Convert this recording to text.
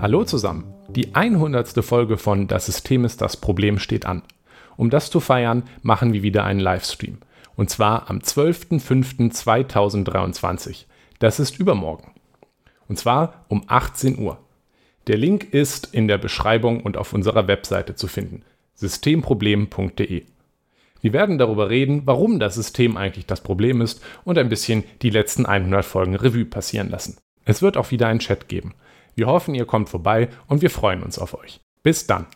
Hallo zusammen. Die 100. Folge von Das System ist das Problem steht an. Um das zu feiern, machen wir wieder einen Livestream. Und zwar am 12.05.2023. Das ist übermorgen. Und zwar um 18 Uhr. Der Link ist in der Beschreibung und auf unserer Webseite zu finden. systemproblem.de. Wir werden darüber reden, warum das System eigentlich das Problem ist und ein bisschen die letzten 100 Folgen Revue passieren lassen. Es wird auch wieder einen Chat geben. Wir hoffen, ihr kommt vorbei und wir freuen uns auf euch. Bis dann.